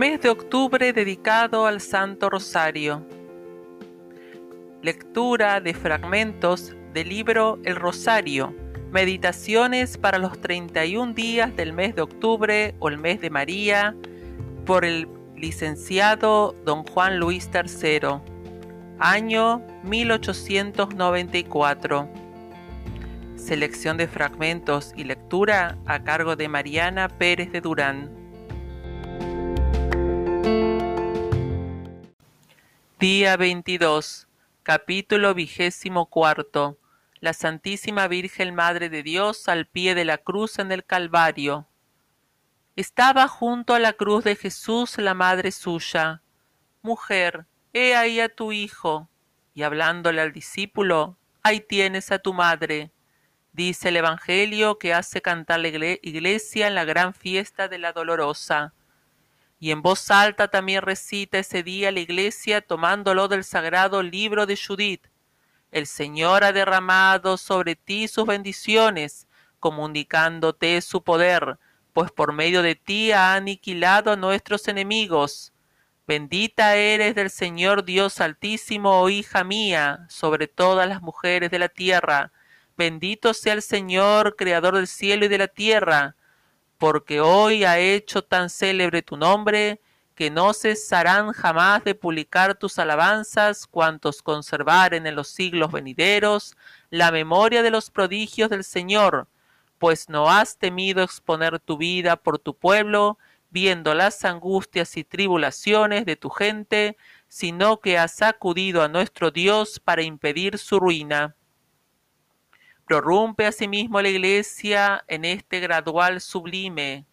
Mes de octubre dedicado al Santo Rosario. Lectura de fragmentos del libro El Rosario. Meditaciones para los 31 días del mes de octubre o el mes de María por el licenciado don Juan Luis III. Año 1894. Selección de fragmentos y lectura a cargo de Mariana Pérez de Durán. Día 22, capítulo vigésimo cuarto. La Santísima Virgen Madre de Dios al pie de la cruz en el Calvario. Estaba junto a la cruz de Jesús la madre suya. Mujer, he ahí a tu hijo. Y hablándole al discípulo, ahí tienes a tu madre. Dice el Evangelio que hace cantar la iglesia en la gran fiesta de la dolorosa y en voz alta también recita ese día la iglesia tomándolo del sagrado libro de Judith. El Señor ha derramado sobre ti sus bendiciones, comunicándote su poder, pues por medio de ti ha aniquilado a nuestros enemigos. Bendita eres del Señor Dios Altísimo, oh hija mía, sobre todas las mujeres de la tierra. Bendito sea el Señor, Creador del cielo y de la tierra porque hoy ha hecho tan célebre tu nombre, que no cesarán jamás de publicar tus alabanzas cuantos conservaren en los siglos venideros la memoria de los prodigios del Señor, pues no has temido exponer tu vida por tu pueblo, viendo las angustias y tribulaciones de tu gente, sino que has acudido a nuestro Dios para impedir su ruina prorrumpe asimismo la iglesia en este gradual sublime.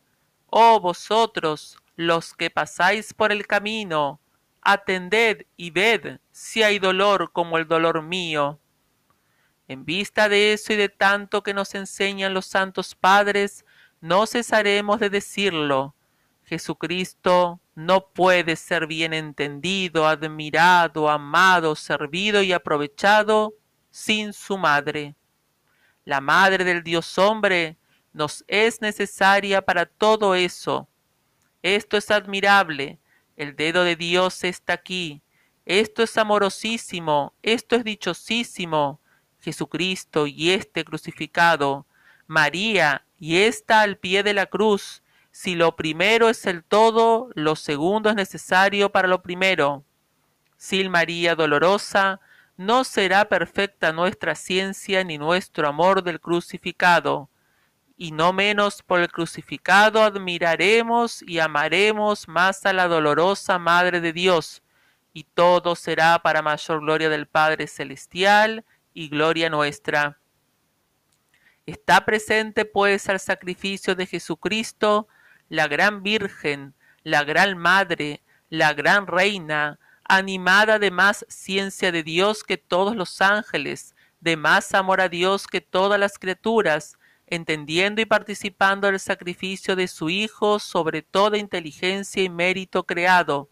Oh vosotros, los que pasáis por el camino, atended y ved si hay dolor como el dolor mío. En vista de eso y de tanto que nos enseñan los santos padres, no cesaremos de decirlo. Jesucristo no puede ser bien entendido, admirado, amado, servido y aprovechado sin su madre la Madre del Dios hombre, nos es necesaria para todo eso. Esto es admirable, el dedo de Dios está aquí, esto es amorosísimo, esto es dichosísimo, Jesucristo y este crucificado, María y esta al pie de la cruz. Si lo primero es el todo, lo segundo es necesario para lo primero. Sil María dolorosa, no será perfecta nuestra ciencia ni nuestro amor del crucificado, y no menos por el crucificado admiraremos y amaremos más a la dolorosa Madre de Dios, y todo será para mayor gloria del Padre Celestial y gloria nuestra. Está presente pues al sacrificio de Jesucristo la gran Virgen, la gran Madre, la gran Reina, animada de más ciencia de Dios que todos los ángeles, de más amor a Dios que todas las criaturas, entendiendo y participando del sacrificio de su Hijo sobre toda inteligencia y mérito creado.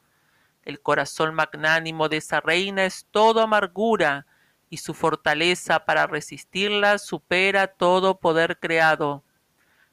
El corazón magnánimo de esa reina es todo amargura, y su fortaleza para resistirla supera todo poder creado.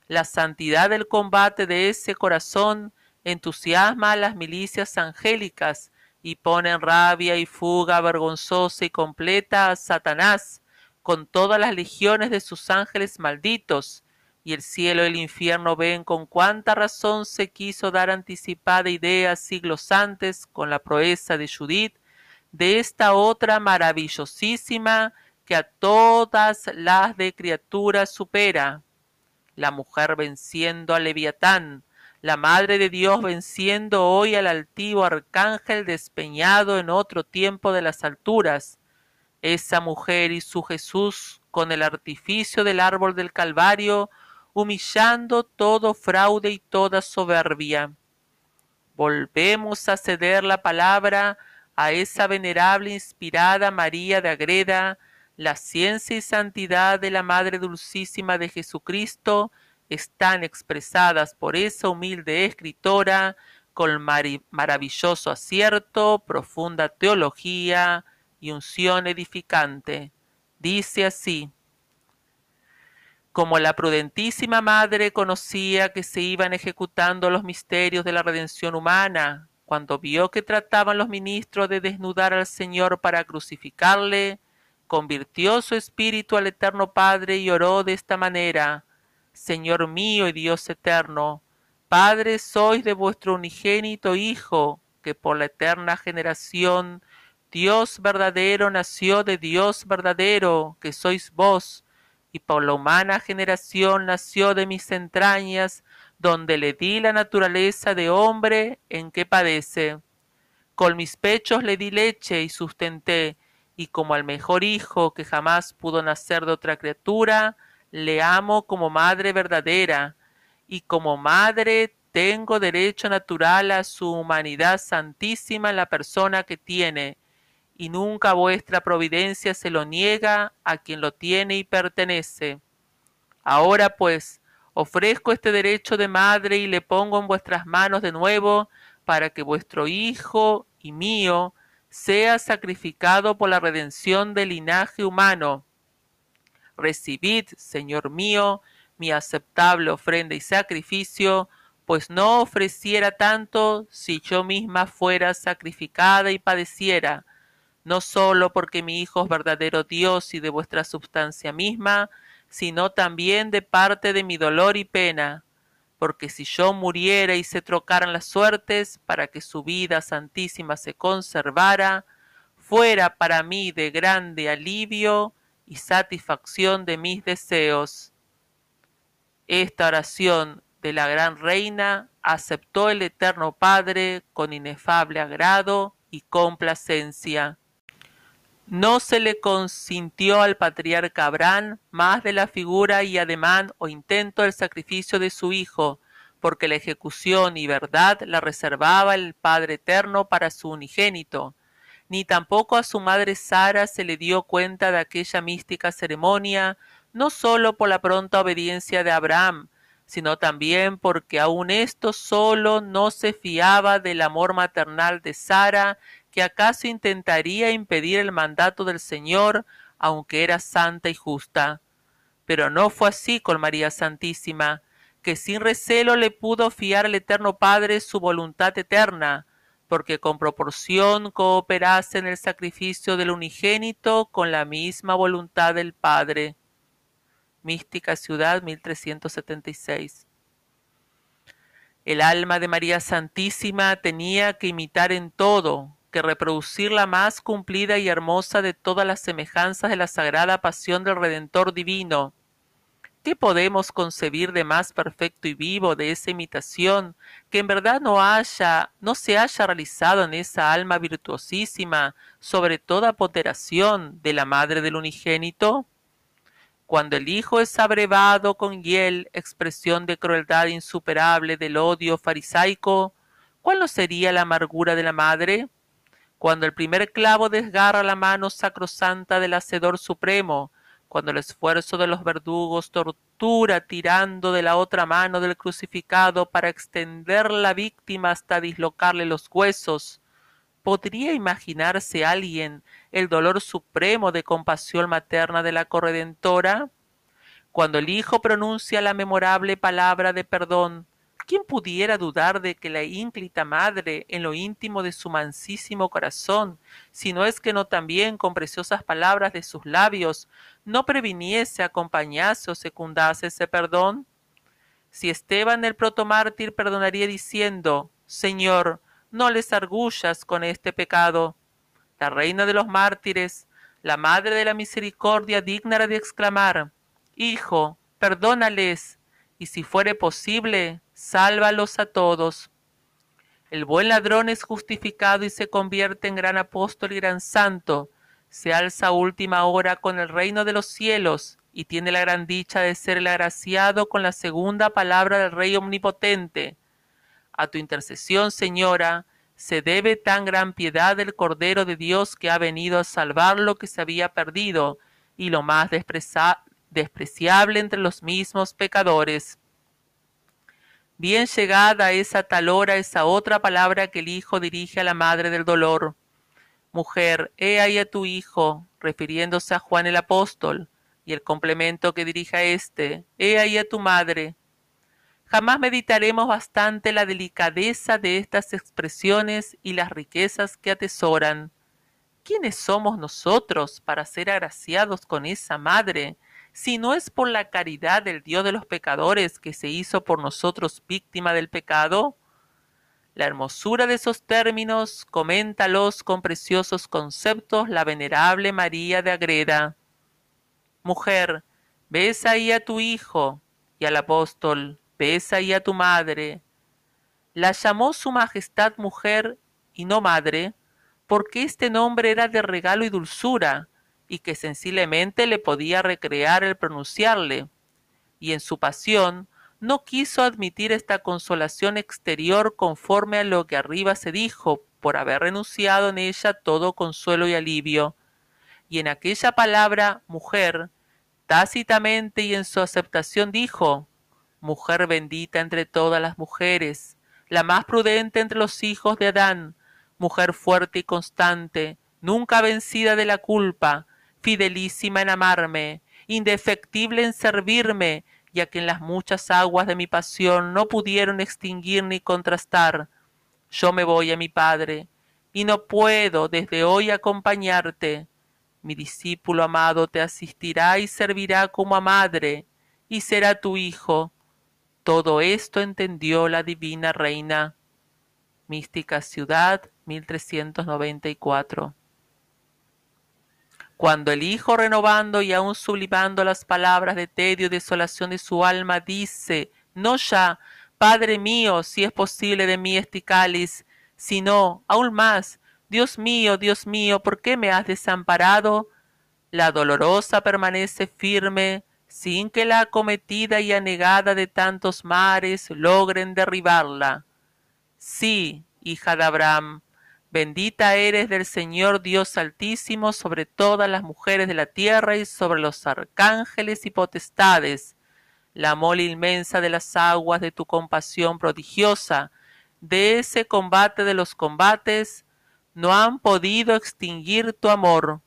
La santidad del combate de ese corazón entusiasma a las milicias angélicas, y pone en rabia y fuga vergonzosa y completa a Satanás con todas las legiones de sus ángeles malditos, y el cielo y el infierno ven con cuánta razón se quiso dar anticipada idea siglos antes con la proeza de Judith de esta otra maravillosísima que a todas las de criaturas supera, la mujer venciendo a Leviatán, la Madre de Dios venciendo hoy al altivo arcángel despeñado en otro tiempo de las alturas, esa mujer y su Jesús con el artificio del árbol del Calvario, humillando todo fraude y toda soberbia. Volvemos a ceder la palabra a esa venerable inspirada María de Agreda, la ciencia y santidad de la Madre Dulcísima de Jesucristo, están expresadas por esa humilde escritora con maravilloso acierto, profunda teología y unción edificante. Dice así, Como la prudentísima madre conocía que se iban ejecutando los misterios de la redención humana, cuando vio que trataban los ministros de desnudar al Señor para crucificarle, convirtió su espíritu al Eterno Padre y oró de esta manera, Señor mío y Dios eterno, Padre sois de vuestro unigénito Hijo, que por la eterna generación Dios verdadero nació de Dios verdadero, que sois vos, y por la humana generación nació de mis entrañas, donde le di la naturaleza de hombre en que padece. Con mis pechos le di leche y sustenté, y como al mejor hijo que jamás pudo nacer de otra criatura, le amo como madre verdadera, y como madre tengo derecho natural a su humanidad santísima en la persona que tiene, y nunca vuestra providencia se lo niega a quien lo tiene y pertenece. Ahora pues, ofrezco este derecho de madre y le pongo en vuestras manos de nuevo para que vuestro hijo y mío sea sacrificado por la redención del linaje humano. Recibid, Señor mío, mi aceptable ofrenda y sacrificio, pues no ofreciera tanto si yo misma fuera sacrificada y padeciera, no sólo porque mi Hijo es verdadero Dios y de vuestra substancia misma, sino también de parte de mi dolor y pena, porque si yo muriera y se trocaran las suertes para que su vida santísima se conservara, fuera para mí de grande alivio y satisfacción de mis deseos. Esta oración de la gran reina aceptó el Eterno Padre con inefable agrado y complacencia. No se le consintió al patriarca Abraham más de la figura y ademán o intento del sacrificio de su hijo, porque la ejecución y verdad la reservaba el Padre Eterno para su unigénito. Ni tampoco a su madre Sara se le dio cuenta de aquella mística ceremonia, no sólo por la pronta obediencia de Abraham, sino también porque aun esto solo no se fiaba del amor maternal de Sara que acaso intentaría impedir el mandato del Señor, aunque era santa y justa. Pero no fue así con María Santísima, que sin recelo le pudo fiar al Eterno Padre su voluntad eterna, porque con proporción cooperase en el sacrificio del unigénito con la misma voluntad del Padre. Mística Ciudad 1376. El alma de María Santísima tenía que imitar en todo, que reproducir la más cumplida y hermosa de todas las semejanzas de la sagrada pasión del Redentor divino. ¿Qué podemos concebir de más perfecto y vivo de esa imitación que en verdad no haya, no se haya realizado en esa alma virtuosísima sobre toda poteración de la madre del unigénito? Cuando el Hijo es abrevado con hiel, expresión de crueldad insuperable del odio farisaico, ¿cuál no sería la amargura de la madre? cuando el primer clavo desgarra la mano sacrosanta del Hacedor Supremo, cuando el esfuerzo de los verdugos tortura tirando de la otra mano del crucificado para extender la víctima hasta dislocarle los huesos, ¿podría imaginarse alguien el dolor supremo de compasión materna de la corredentora? Cuando el Hijo pronuncia la memorable palabra de perdón, ¿Quién pudiera dudar de que la ínclita madre, en lo íntimo de su mansísimo corazón, si no es que no también con preciosas palabras de sus labios, no previniese, acompañase o secundase ese perdón? Si Esteban el protomártir perdonaría diciendo, Señor, no les argullas con este pecado. La reina de los mártires, la madre de la misericordia, digna de exclamar, Hijo, perdónales, y si fuere posible, sálvalos a todos. El buen ladrón es justificado y se convierte en gran apóstol y gran santo, se alza a última hora con el reino de los cielos y tiene la gran dicha de ser el agraciado con la segunda palabra del Rey Omnipotente. A tu intercesión, Señora, se debe tan gran piedad del Cordero de Dios que ha venido a salvar lo que se había perdido y lo más despreciable entre los mismos pecadores. Bien llegada a esa tal hora esa otra palabra que el Hijo dirige a la Madre del Dolor. Mujer, he ahí a tu Hijo, refiriéndose a Juan el Apóstol. y el complemento que dirija éste, he ahí a tu madre. Jamás meditaremos bastante la delicadeza de estas expresiones y las riquezas que atesoran. ¿Quiénes somos nosotros para ser agraciados con esa madre, si no es por la caridad del Dios de los pecadores que se hizo por nosotros víctima del pecado? La hermosura de esos términos coméntalos con preciosos conceptos la venerable María de Agreda. Mujer, ves ahí a tu hijo, y al apóstol, ves ahí a tu madre. La llamó su majestad mujer y no madre, porque este nombre era de regalo y dulzura, y que sensiblemente le podía recrear el pronunciarle, y en su pasión no quiso admitir esta consolación exterior conforme a lo que arriba se dijo, por haber renunciado en ella todo consuelo y alivio. Y en aquella palabra mujer, tácitamente y en su aceptación dijo, Mujer bendita entre todas las mujeres, la más prudente entre los hijos de Adán, mujer fuerte y constante, nunca vencida de la culpa, fidelísima en amarme, indefectible en servirme, ya que en las muchas aguas de mi pasión no pudieron extinguir ni contrastar. Yo me voy a mi Padre, y no puedo desde hoy acompañarte. Mi discípulo amado te asistirá y servirá como a madre, y será tu hijo. Todo esto entendió la divina reina. Mística Ciudad, 1394 cuando el Hijo renovando y aún sublimando las palabras de tedio y desolación de su alma, dice, no ya, Padre mío, si es posible de mí este cáliz, sino, aún más, Dios mío, Dios mío, ¿por qué me has desamparado? La dolorosa permanece firme, sin que la acometida y anegada de tantos mares logren derribarla. Sí, hija de Abraham, Bendita eres del Señor Dios Altísimo sobre todas las mujeres de la tierra y sobre los arcángeles y potestades. La mole inmensa de las aguas de tu compasión prodigiosa, de ese combate de los combates, no han podido extinguir tu amor.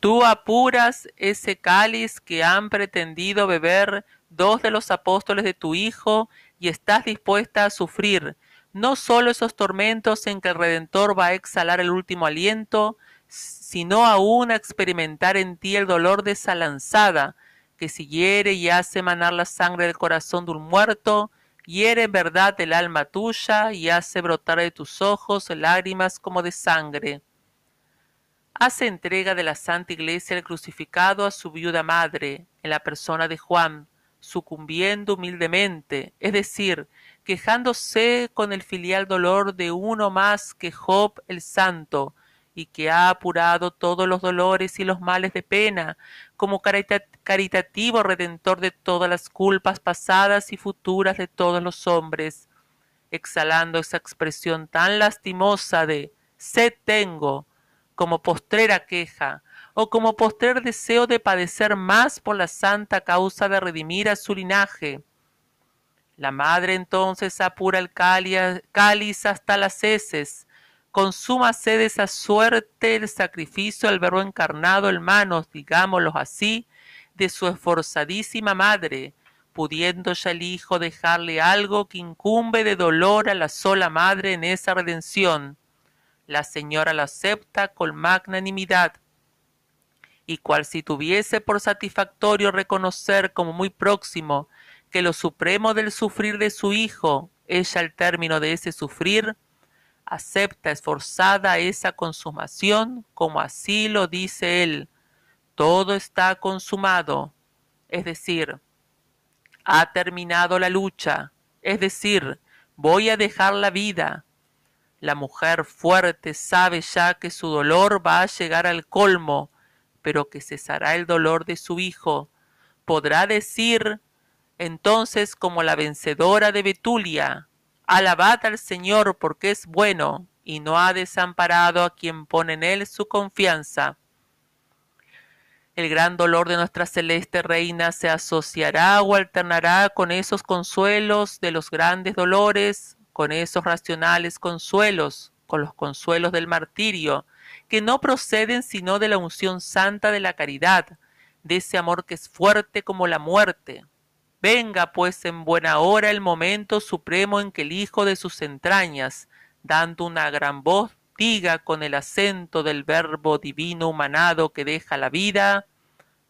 Tú apuras ese cáliz que han pretendido beber dos de los apóstoles de tu Hijo y estás dispuesta a sufrir no solo esos tormentos en que el Redentor va a exhalar el último aliento, sino aún a experimentar en ti el dolor de esa lanzada, que si hiere y hace manar la sangre del corazón de un muerto, hiere en verdad el alma tuya y hace brotar de tus ojos lágrimas como de sangre. Hace entrega de la Santa Iglesia el crucificado a su viuda madre, en la persona de Juan, sucumbiendo humildemente, es decir, quejándose con el filial dolor de uno más que Job el santo, y que ha apurado todos los dolores y los males de pena, como caritativo redentor de todas las culpas pasadas y futuras de todos los hombres, exhalando esa expresión tan lastimosa de sed tengo, como postrera queja, o como postrer deseo de padecer más por la santa causa de redimir a su linaje, la madre entonces apura el cáliz hasta las heces, consuma de esa suerte el sacrificio al verbo encarnado en manos, digámoslo así, de su esforzadísima madre, pudiendo ya el hijo dejarle algo que incumbe de dolor a la sola madre en esa redención. La señora lo acepta con magnanimidad, y cual si tuviese por satisfactorio reconocer como muy próximo que lo supremo del sufrir de su hijo ella al término de ese sufrir, acepta esforzada esa consumación, como así lo dice él, todo está consumado, es decir, ha terminado la lucha, es decir, voy a dejar la vida. La mujer fuerte sabe ya que su dolor va a llegar al colmo, pero que cesará el dolor de su hijo. Podrá decir entonces, como la vencedora de Betulia, alabad al Señor porque es bueno y no ha desamparado a quien pone en él su confianza. El gran dolor de nuestra celeste reina se asociará o alternará con esos consuelos de los grandes dolores, con esos racionales consuelos, con los consuelos del martirio, que no proceden sino de la unción santa de la caridad, de ese amor que es fuerte como la muerte. Venga pues en buena hora el momento supremo en que el hijo de sus entrañas, dando una gran voz, diga con el acento del verbo divino humanado que deja la vida,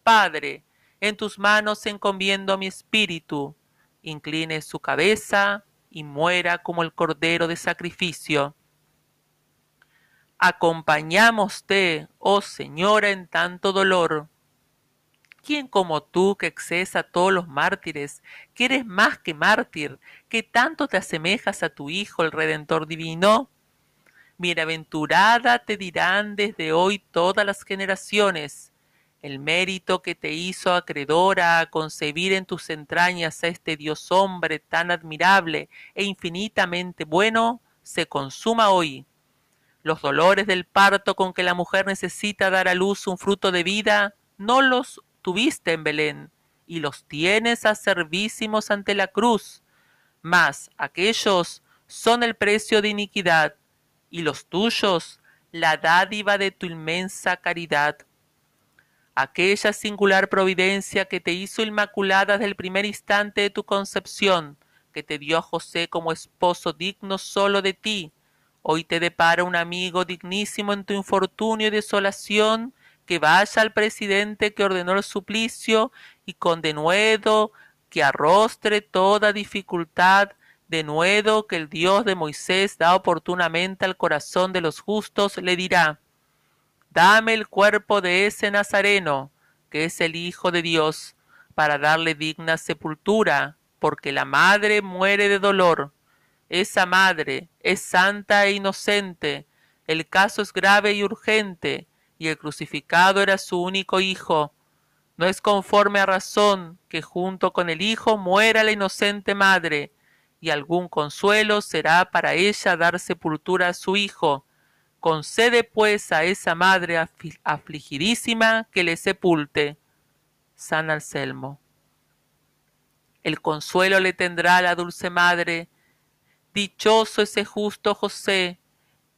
Padre, en tus manos encomiendo mi espíritu, incline su cabeza y muera como el cordero de sacrificio. Acompañámoste, oh Señora, en tanto dolor, ¿Quién como tú que excedes a todos los mártires, que eres más que mártir, que tanto te asemejas a tu Hijo el Redentor Divino? Bienaventurada te dirán desde hoy todas las generaciones. El mérito que te hizo acreedora a concebir en tus entrañas a este Dios hombre tan admirable e infinitamente bueno, se consuma hoy. Los dolores del parto con que la mujer necesita dar a luz un fruto de vida, no los tuviste en Belén, y los tienes acervísimos ante la cruz, mas aquellos son el precio de iniquidad, y los tuyos la dádiva de tu inmensa caridad. Aquella singular providencia que te hizo inmaculada desde el primer instante de tu concepción, que te dio a José como esposo digno solo de ti, hoy te depara un amigo dignísimo en tu infortunio y desolación, que vaya al presidente que ordenó el suplicio y con denuedo que arrostre toda dificultad, denuedo que el Dios de Moisés da oportunamente al corazón de los justos, le dirá, dame el cuerpo de ese Nazareno, que es el Hijo de Dios, para darle digna sepultura, porque la madre muere de dolor. Esa madre es santa e inocente, el caso es grave y urgente, y el crucificado era su único hijo. No es conforme a razón que junto con el hijo muera la inocente madre, y algún consuelo será para ella dar sepultura a su hijo. Concede pues a esa madre afligidísima que le sepulte. San Anselmo. El consuelo le tendrá la dulce madre. Dichoso ese justo José,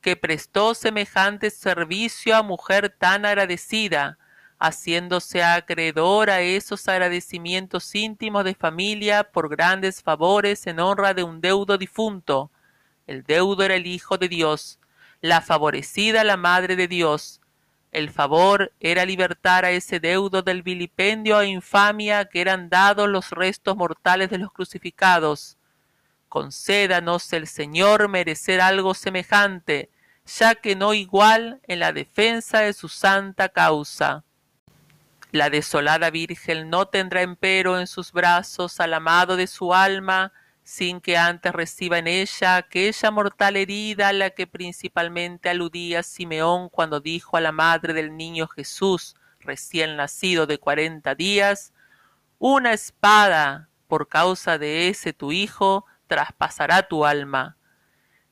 que prestó semejante servicio a mujer tan agradecida, haciéndose acreedor a esos agradecimientos íntimos de familia por grandes favores en honra de un deudo difunto. El deudo era el Hijo de Dios, la favorecida la Madre de Dios. El favor era libertar a ese deudo del vilipendio e infamia que eran dados los restos mortales de los crucificados. Concédanos el Señor merecer algo semejante, ya que no igual en la defensa de su santa causa. La desolada Virgen no tendrá empero en sus brazos al amado de su alma, sin que antes reciba en ella aquella mortal herida a la que principalmente aludía Simeón cuando dijo a la madre del niño Jesús, recién nacido de cuarenta días, una espada por causa de ese tu hijo traspasará tu alma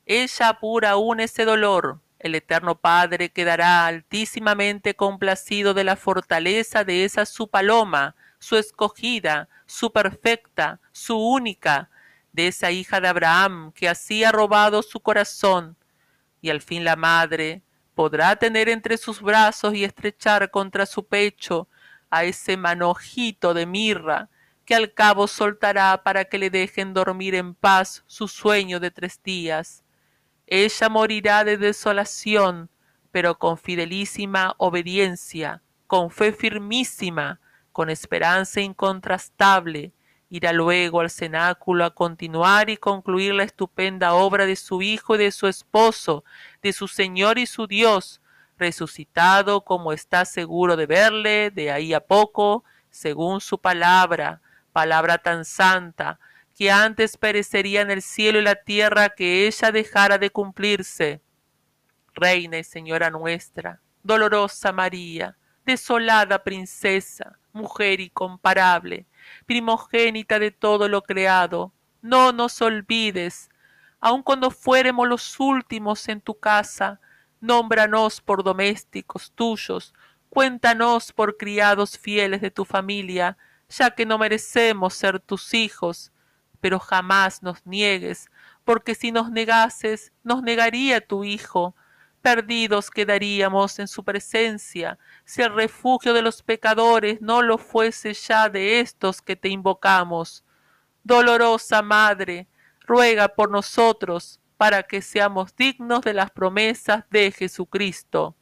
ella apura aún ese dolor. El Eterno Padre quedará altísimamente complacido de la fortaleza de esa su paloma, su escogida, su perfecta, su única, de esa hija de Abraham que así ha robado su corazón. Y al fin la madre podrá tener entre sus brazos y estrechar contra su pecho a ese manojito de mirra que al cabo soltará para que le dejen dormir en paz su sueño de tres días ella morirá de desolación, pero con fidelísima obediencia, con fe firmísima, con esperanza incontrastable, irá luego al cenáculo a continuar y concluir la estupenda obra de su Hijo y de su esposo, de su Señor y su Dios, resucitado como está seguro de verle de ahí a poco, según su palabra, palabra tan santa, que antes perecerían el cielo y la tierra que ella dejara de cumplirse. Reina y Señora nuestra, dolorosa María, desolada princesa, mujer incomparable, primogénita de todo lo creado, no nos olvides, aun cuando fuéremos los últimos en tu casa, nómbranos por domésticos tuyos, cuéntanos por criados fieles de tu familia, ya que no merecemos ser tus hijos, pero jamás nos niegues, porque si nos negases, nos negaría tu Hijo, perdidos quedaríamos en su presencia si el refugio de los pecadores no lo fuese ya de estos que te invocamos. Dolorosa Madre, ruega por nosotros para que seamos dignos de las promesas de Jesucristo.